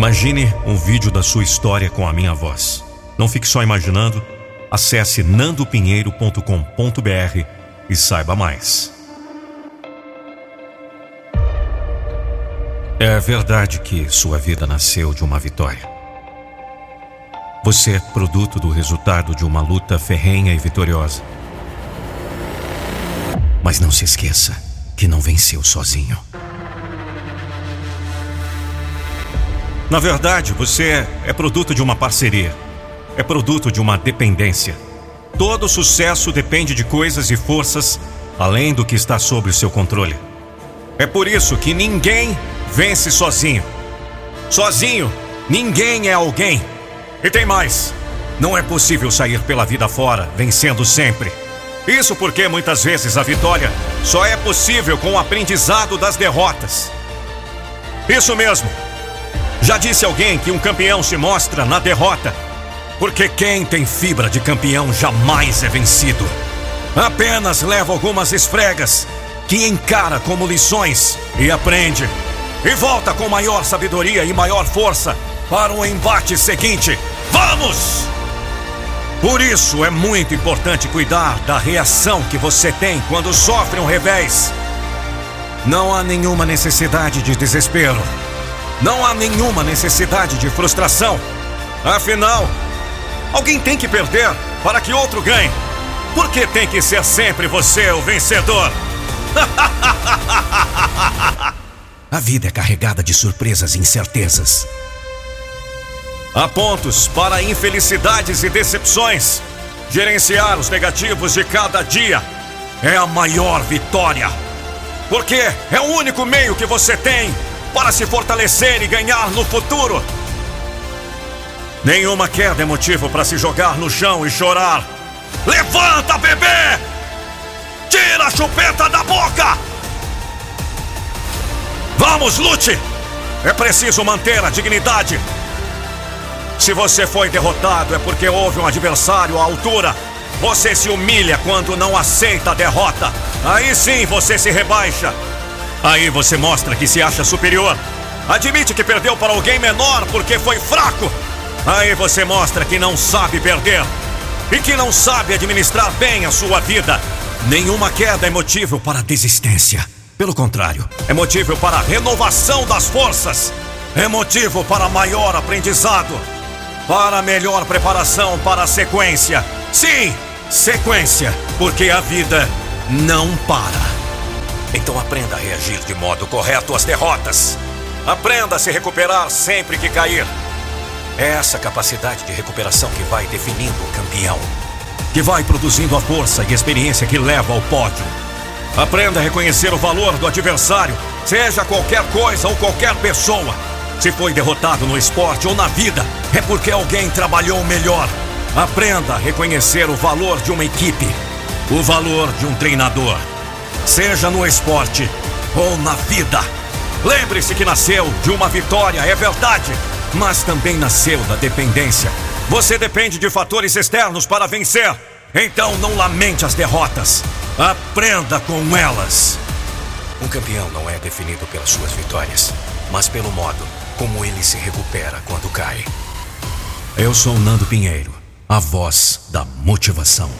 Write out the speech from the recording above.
Imagine um vídeo da sua história com a minha voz. Não fique só imaginando. Acesse nandopinheiro.com.br e saiba mais. É verdade que sua vida nasceu de uma vitória. Você é produto do resultado de uma luta ferrenha e vitoriosa. Mas não se esqueça que não venceu sozinho. Na verdade, você é produto de uma parceria. É produto de uma dependência. Todo sucesso depende de coisas e forças além do que está sob o seu controle. É por isso que ninguém vence sozinho. Sozinho, ninguém é alguém. E tem mais: não é possível sair pela vida fora vencendo sempre. Isso porque muitas vezes a vitória só é possível com o aprendizado das derrotas. Isso mesmo. Já disse alguém que um campeão se mostra na derrota, porque quem tem fibra de campeão jamais é vencido. Apenas leva algumas esfregas que encara como lições e aprende. E volta com maior sabedoria e maior força para o embate seguinte. Vamos! Por isso é muito importante cuidar da reação que você tem quando sofre um revés. Não há nenhuma necessidade de desespero. Não há nenhuma necessidade de frustração. Afinal, alguém tem que perder para que outro ganhe. Por que tem que ser sempre você o vencedor? A vida é carregada de surpresas e incertezas. Há pontos para infelicidades e decepções. Gerenciar os negativos de cada dia é a maior vitória. Porque é o único meio que você tem para se fortalecer e ganhar no futuro. Nenhuma queda é motivo para se jogar no chão e chorar. Levanta, bebê! Tira a chupeta da boca! Vamos, lute! É preciso manter a dignidade. Se você foi derrotado, é porque houve um adversário à altura. Você se humilha quando não aceita a derrota. Aí sim você se rebaixa. Aí você mostra que se acha superior. Admite que perdeu para alguém menor porque foi fraco. Aí você mostra que não sabe perder e que não sabe administrar bem a sua vida. Nenhuma queda é motivo para desistência. Pelo contrário, é motivo para renovação das forças. É motivo para maior aprendizado. Para melhor preparação para a sequência. Sim, sequência, porque a vida não para. Então aprenda a reagir de modo correto às derrotas. Aprenda a se recuperar sempre que cair. É essa capacidade de recuperação que vai definindo o campeão, que vai produzindo a força e experiência que leva ao pódio. Aprenda a reconhecer o valor do adversário, seja qualquer coisa ou qualquer pessoa. Se foi derrotado no esporte ou na vida, é porque alguém trabalhou melhor. Aprenda a reconhecer o valor de uma equipe, o valor de um treinador seja no esporte ou na vida. Lembre-se que nasceu de uma vitória, é verdade, mas também nasceu da dependência. Você depende de fatores externos para vencer, então não lamente as derrotas, aprenda com elas. Um campeão não é definido pelas suas vitórias, mas pelo modo como ele se recupera quando cai. Eu sou Nando Pinheiro, a voz da motivação.